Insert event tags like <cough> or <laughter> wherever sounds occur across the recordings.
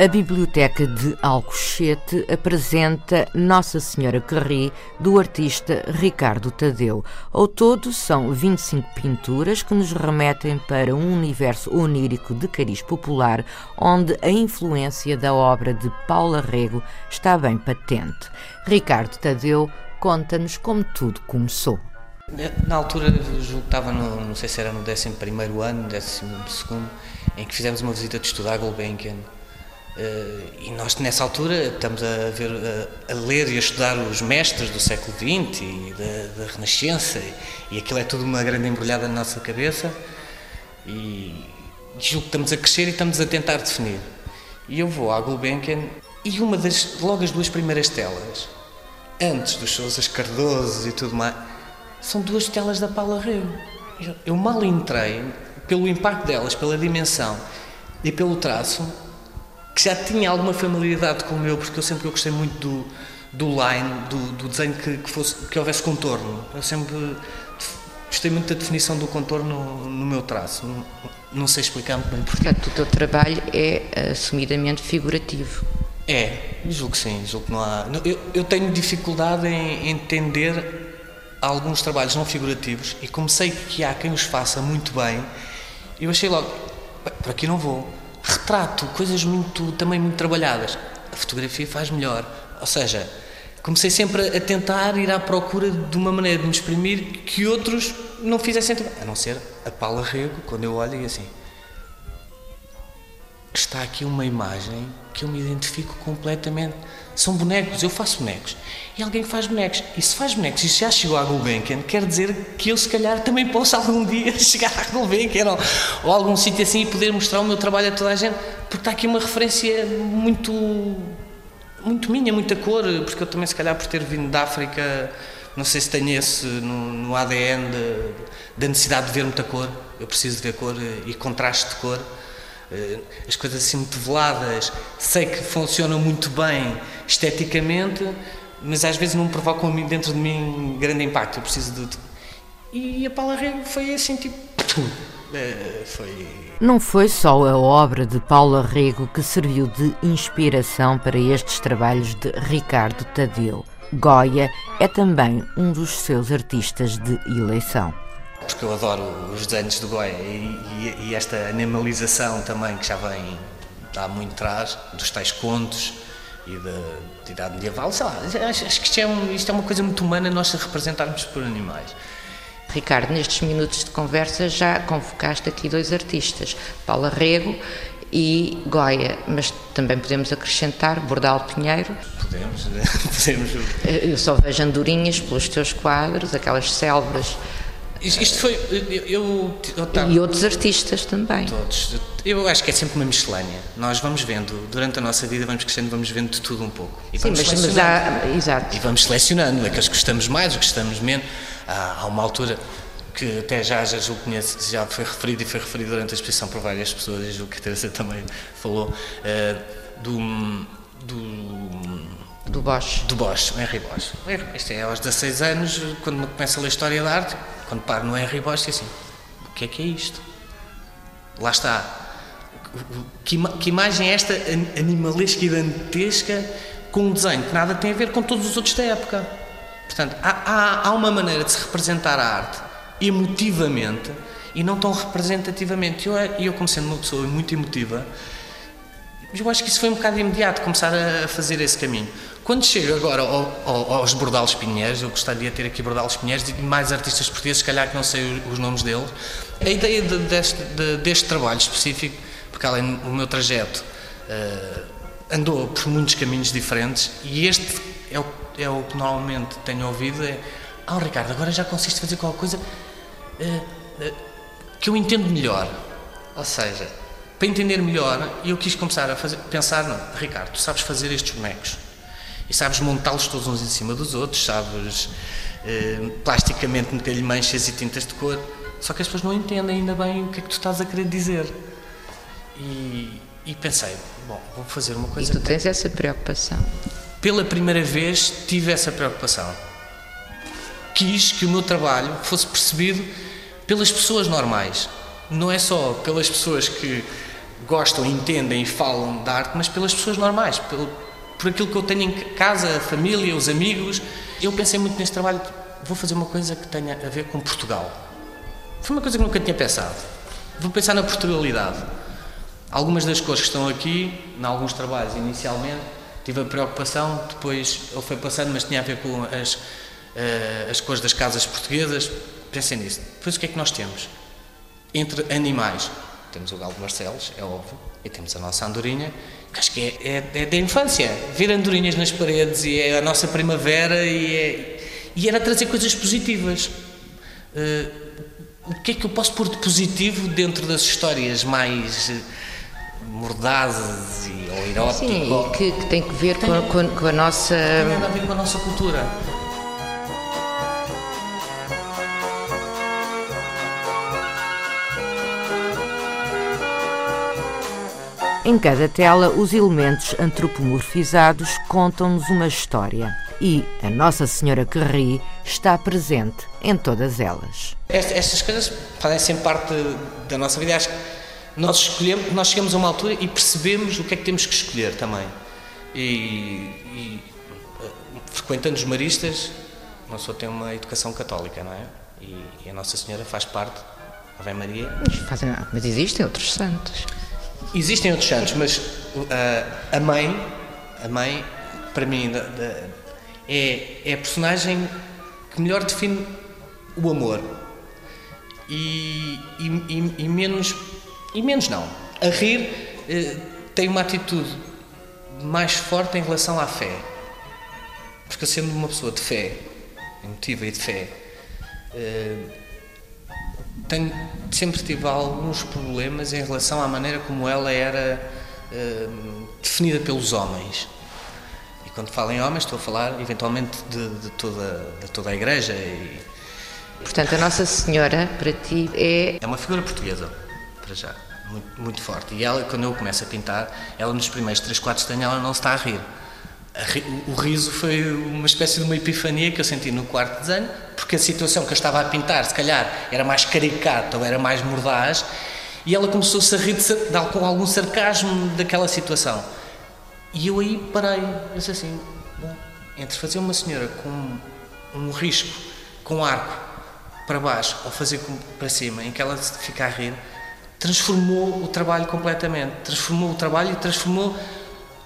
A Biblioteca de Alcochete apresenta Nossa Senhora Carri, do artista Ricardo Tadeu. Ao todo, são 25 pinturas que nos remetem para um universo onírico de cariz popular, onde a influência da obra de Paula Rego está bem patente. Ricardo Tadeu conta-nos como tudo começou. Na altura, julgo que estava, no, não sei se era no 11 ano, 12, em que fizemos uma visita de estudo à Gulbenkian e nós, nessa altura, estamos a, ver, a, a, ler e a estudar os mestres do século XX e da, da, Renascença, e, e aquilo é tudo uma grande embrulhada na nossa cabeça. E julgo que estamos a crescer e estamos a tentar definir. E eu vou à Gulbenkian e uma das, logo as duas primeiras telas, antes dos Sousas Cardoso e tudo mais, são duas telas da Paula Rego. Eu, eu mal entrei, pelo impacto delas, pela dimensão e pelo traço, que já tinha alguma familiaridade com o meu, porque eu sempre eu gostei muito do, do line, do, do desenho que, que, fosse, que houvesse contorno. Eu sempre gostei muito da definição do contorno no, no meu traço. Não, não, sei explicar muito bem porquê. Portanto, o teu trabalho é assumidamente figurativo. É, julgo que sim, julgo que não há. Eu, eu tenho dificuldade em entender alguns trabalhos não figurativos e como sei que há quem os faça muito bem, eu achei logo, por aqui não vou retrato, coisas muito, também muito trabalhadas. A fotografia faz melhor. Ou seja, comecei sempre a tentar ir à procura de uma maneira de me exprimir que outros não fizessem. A não ser a Paula Rego, quando eu olho e assim. Está aqui uma imagem que eu me identifico completamente são bonecos, eu faço bonecos. E alguém faz bonecos. E se faz bonecos e já chegou à Gulbenkian, quer dizer que eu, se calhar, também posso algum dia <laughs> chegar à Gulbenkian ou, ou a algum sítio assim e poder mostrar o meu trabalho a toda a gente, porque está aqui uma referência muito, muito minha, muita cor, porque eu também, se calhar, por ter vindo da África, não sei se tenho esse no, no ADN da necessidade de ver muita cor. Eu preciso de ver cor e contraste de cor. Eh, as coisas assim muito veladas, sei que funcionam muito bem esteticamente, mas às vezes não provocam dentro de mim grande impacto. Eu preciso de. E a Paula Rego foi assim, tipo. Eh, foi. Não foi só a obra de Paula Rego que serviu de inspiração para estes trabalhos de Ricardo Tadeu. Goya é também um dos seus artistas de eleição porque eu adoro os desenhos do Goya e, e, e, esta animalização também que já vem há muito atrás, dos tais contos e da, da idade medieval, sei lá, acho, acho que isto é, um, isto é uma coisa muito humana nós representarmos por animais. Ricardo, nestes minutos de conversa já convocaste aqui dois artistas, Paula Rego e Goya, mas também podemos acrescentar Bordal Pinheiro. Podemos, <laughs> podemos. Eu só vejo andorinhas pelos teus quadros, aquelas selvas isto foi. Eu, eu, e outros artistas também. Todos. Eu acho que é sempre uma miscelânea. Nós vamos vendo, durante a nossa vida, vamos crescendo, vamos vendo de tudo um pouco. E Sim, mas, mas há. Exato. E vamos selecionando aqueles que gostamos mais, os que gostamos menos. Há, há uma altura que até já, já julgo conhece, já foi referido e foi referido durante a exposição por várias pessoas, e julgo que a Teresa também falou, uh, do. Do Bosch. Do Bosch, o Henry Bosch. Isto é aos 16 anos, quando começa a ler História da Arte, quando paro no Henry Bosch, é assim, o que é que é isto? Lá está. Que, que imagem é esta animalesca e dantesca com um desenho que nada tem a ver com todos os outros da época? Portanto, há, há, há uma maneira de se representar a arte emotivamente e não tão representativamente. E eu, eu, como sendo uma pessoa muito emotiva, eu acho que isso foi um bocado imediato, começar a fazer esse caminho. Quando chego agora ao, ao, aos Bordalos Pinheiros, eu gostaria de ter aqui Bordalos Pinheiros e mais artistas portugueses, se calhar que não sei os nomes deles. A ideia de, deste, de, deste, trabalho específico, porque além do meu trajeto uh, andou por muitos caminhos diferentes e este é o, é o que normalmente tenho ouvido, é ah Ricardo, agora já conseguiste fazer qualquer coisa uh, uh, que eu entendo melhor. Ou seja, para entender melhor, eu quis começar a fazer, pensar, não, Ricardo, tu sabes fazer estes bonecos e sabes montá-los todos uns em cima dos outros, sabes eh, plasticamente meter-lhe manchas e tintas de cor. Só que as pessoas não entendem ainda bem o que é que tu estás a querer dizer. E, e pensei, bom, vou fazer uma coisa. E tu tens essa preocupação? Pela primeira vez tive essa preocupação. Quis que o meu trabalho fosse percebido pelas pessoas normais. Não é só pelas pessoas que gostam, entendem e falam da arte, mas pelas pessoas normais, pelo, por aquilo que eu tenho em casa, a família, os amigos. Eu pensei muito neste trabalho, vou fazer uma coisa que tenha a ver com Portugal. Foi uma coisa que nunca tinha pensado. Vou pensar na Portugalidade. Algumas das cores que estão aqui, em alguns trabalhos inicialmente, tive a preocupação, depois ele foi passando, mas tinha a ver com as, uh, as cores das casas portuguesas. Pensei nisso. Depois o que é que nós temos? Entre animais, temos o galo de Barcelos, é óbvio, e temos a nossa andorinha, que acho que é, é, é da infância. Ver andorinhas nas paredes e é a nossa primavera e, é, e era trazer coisas positivas. Uh, o que é que eu posso pôr de positivo dentro das histórias mais uh, mordazes e, ou eróticas? Sim, que, que, tem que ver com, com, com, a nossa... Tem a ver com a nossa cultura. Em cada tela, os elementos antropomorfizados contam-nos uma história e a Nossa Senhora que ri está presente em todas elas. Estas coisas fazem sempre parte da nossa vida. Acho que nós escolhemos, nós chegamos a uma altura e percebemos o que é que temos que escolher também. E, e eh, frequentando os maristas, uma pessoa tem uma educação católica, não é? E, e a Nossa Senhora faz parte, Ave Maria. Mas, fazem, mas existem outros santos. Existem outros santos, mas uh, a mãe, a mãe, para mim, da, da, é, é a personagem que melhor define o amor. E, e, e menos, e menos não. A rir uh, tem uma atitude mais forte em relação à fé. Porque sendo uma pessoa de fé, emotiva e de fé, uh, tenho, sempre tive alguns problemas em relação à maneira como ela era uh, definida pelos homens. E quando falo em homens, estou a falar eventualmente de, de, toda, de toda a Igreja. E... Portanto, a Nossa Senhora, para ti, é. É uma figura portuguesa, para já, muito, muito forte. E ela, quando eu começo a pintar, ela nos primeiros 3, 4 de ela não está a rir o riso foi uma espécie de uma epifania que eu senti no quarto desenho, porque a situação que eu estava a pintar, se calhar, era mais caricata ou era mais mordaz, e ela começou-se a rir de, com algum sarcasmo daquela situação. E eu aí parei, disse assim, entre fazer uma senhora com um risco, com arco para baixo, ou fazer para cima, em que ela fica a rir, transformou o trabalho completamente, transformou o trabalho e transformou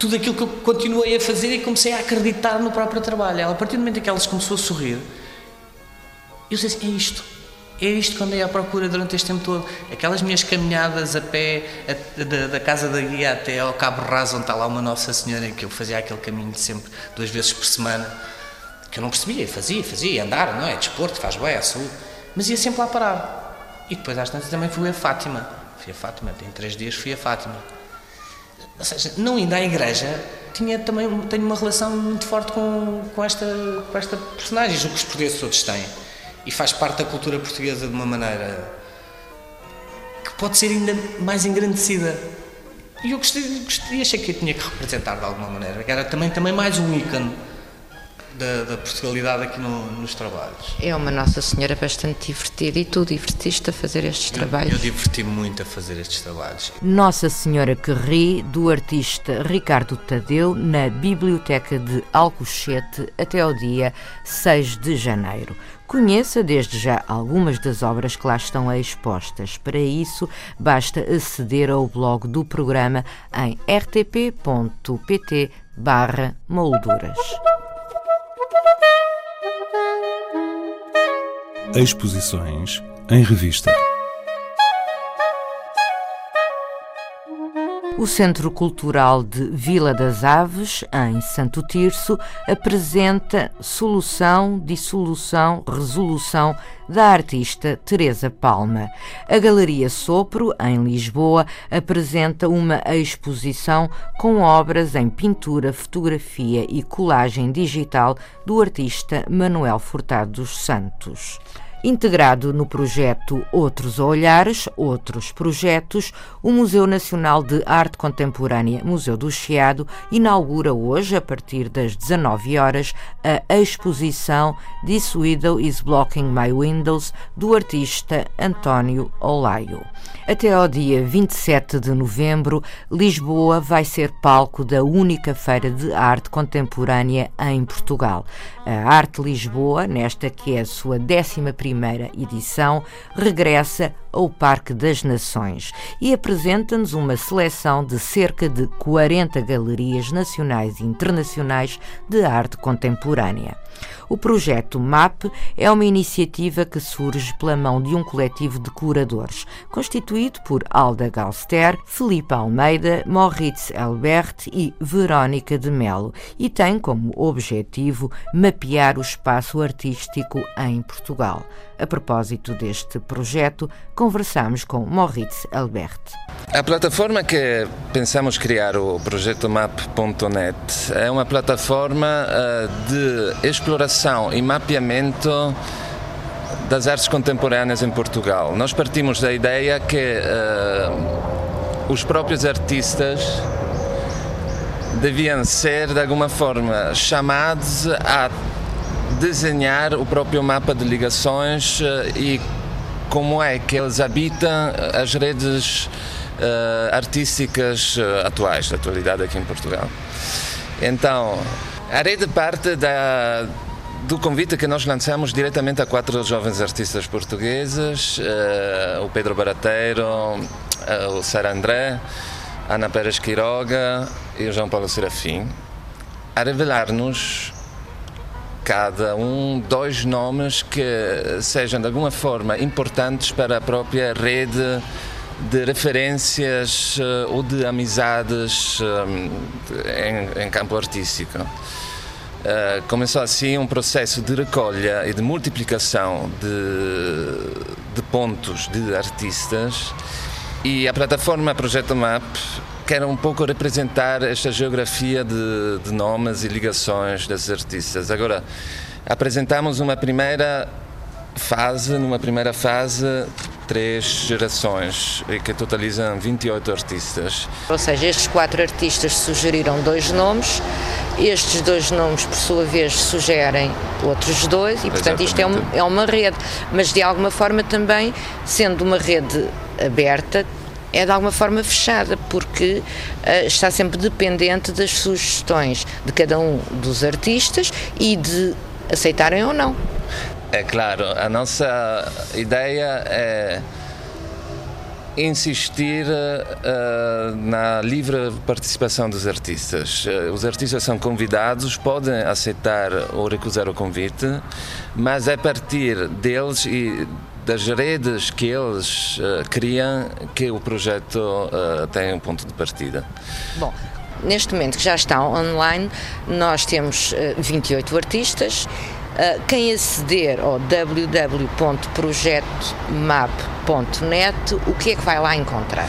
tudo aquilo que eu continuei a fazer e comecei a acreditar no próprio trabalho. Ela, a partir do momento em que ela começou a sorrir, eu disse assim, é isto. É isto que andei à procura durante este tempo todo. Aquelas minhas caminhadas a pé a, da, da, casa da guia até ao Cabo Raso, onde está lá uma Nossa Senhora, que eu fazia aquele caminho sempre, duas vezes por semana, que eu não percebia, fazia, fazia, andar, não é? Desporto, faz bem, é saúde. Mas ia sempre lá parar. E depois às tantas também fui a Fátima. Fui a Fátima, tem três dias fui a Fátima. Ou seja, não indo à igreja, tinha também tenho uma relação muito forte com, com, esta, com esta personagem, o que os portugueses todos têm. E faz parte da cultura portuguesa de uma maneira que pode ser ainda mais engrandecida. E eu gostei, gostei achei que eu tinha que representar de alguma maneira. Era também, também mais um ícone da, da Portugalidade aqui no, nos trabalhos. É uma Nossa Senhora bastante divertida e tu divertiste a fazer estes eu, trabalhos? Eu diverti-me muito a fazer estes trabalhos. Nossa Senhora que ri, do artista Ricardo Tadeu, na Biblioteca de Alcochete até ao dia 6 de janeiro. Conheça desde já algumas das obras que lá estão expostas. Para isso, basta aceder ao blog do programa em rtp.pt barra molduras. Exposições em revista. O Centro Cultural de Vila das Aves, em Santo Tirso, apresenta Solução, Dissolução, Resolução da artista Teresa Palma. A Galeria Sopro, em Lisboa, apresenta uma exposição com obras em pintura, fotografia e colagem digital do artista Manuel Furtado dos Santos Integrado no projeto Outros Olhares, Outros Projetos, o Museu Nacional de Arte Contemporânea, Museu do Chiado, inaugura hoje, a partir das 19 horas, a exposição This Widow is Blocking My Windows, do artista António Olaio. Até ao dia 27 de novembro, Lisboa vai ser palco da única feira de arte contemporânea em Portugal. A Arte Lisboa, nesta que é a sua 11 edição, regressa ao Parque das Nações e apresenta-nos uma seleção de cerca de 40 galerias nacionais e internacionais de arte contemporânea. O projeto MAP é uma iniciativa que surge pela mão de um coletivo de curadores, constituído por Alda Galster, Felipe Almeida, Moritz Albert e Verónica de Melo, e tem como objetivo mapear o espaço artístico em Portugal. A propósito deste projeto, conversamos com Moritz Albert. A plataforma que pensamos criar, o projeto map.net, é uma plataforma uh, de exploração e mapeamento das artes contemporâneas em Portugal. Nós partimos da ideia que uh, os próprios artistas deviam ser, de alguma forma, chamados a desenhar o próprio mapa de ligações uh, e como é que eles habitam as redes uh, artísticas atuais, da atualidade aqui em Portugal. Então, a rede parte da, do convite que nós lançamos diretamente a quatro jovens artistas portugueses, o Pedro Barateiro, o Sara André, Ana Pérez Quiroga e o João Paulo Serafim, a revelar-nos cada um dois nomes que sejam de alguma forma importantes para a própria rede de referências uh, ou de amizades um, em, em, campo artístico. Uh, começou assim um processo de recolha e de multiplicação de, de pontos de artistas e a plataforma Projeto Map quer um pouco representar esta geografia de, de nomes e ligações desses artistas. Agora, apresentamos uma primeira fase, numa primeira fase, três gerações que totalizam 28 artistas. Ou seja, estes quatro artistas sugeriram dois nomes, estes dois nomes, por sua vez, sugerem outros dois e, portanto, Exatamente. isto é, um, é uma rede, mas de alguma forma também, sendo uma rede aberta, é de alguma forma fechada, porque uh, está sempre dependente das sugestões de cada um dos artistas e de aceitarem ou não. É claro, a nossa ideia é insistir uh, na livre participação dos artistas. Os artistas são convidados, podem aceitar ou recusar o convite, mas é a partir deles e das redes que eles uh, criam que o projeto tem um ponto de partida. Bom, neste momento que já está online, nós temos 28 artistas ah, quem aceder ao www.projetomap.net, o que é que vai lá encontrar?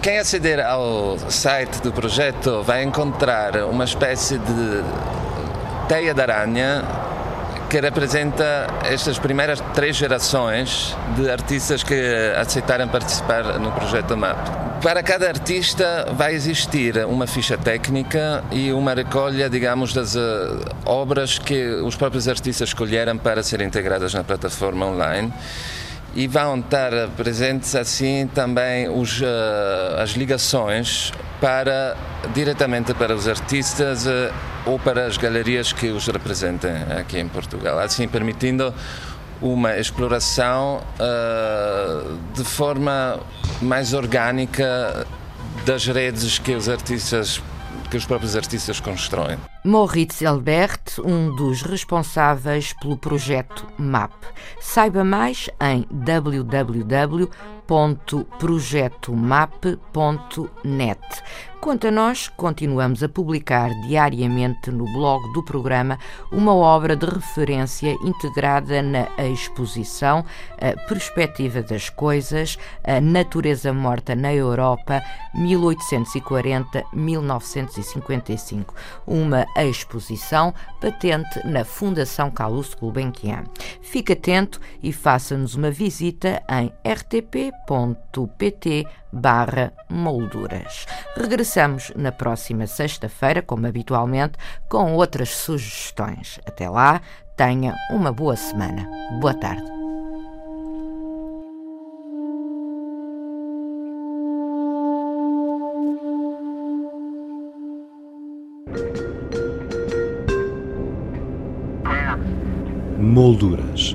Quem aceder ao site do projeto vai encontrar uma espécie de teia de aranha que representa estas primeiras três gerações de artistas que aceitaram participar no projeto MAP. Para cada artista vai existir uma ficha técnica e uma recolha, digamos, das uh, obras que os próprios artistas escolheram para serem integradas na plataforma online e vão estar presentes assim também os, uh, as ligações para diretamente para os artistas uh, ou para as galerias que os representem aqui em Portugal, assim permitindo uma exploração uh, de forma mais orgânica das redes que os artistas que os próprios artistas constroem. Moritz Elbert, um dos responsáveis pelo projeto MAP. Saiba mais em www.projetomap.net. Quanto a nós, continuamos a publicar diariamente no blog do programa uma obra de referência integrada na exposição A Perspectiva das Coisas, a Natureza Morta na Europa, 1840-1955, uma exposição patente na Fundação Calouste Gulbenkian. Fique atento e faça-nos uma visita em rtp.pt barra molduras. Regressamos na próxima sexta-feira, como habitualmente, com outras sugestões. Até lá, tenha uma boa semana. Boa tarde. Molduras.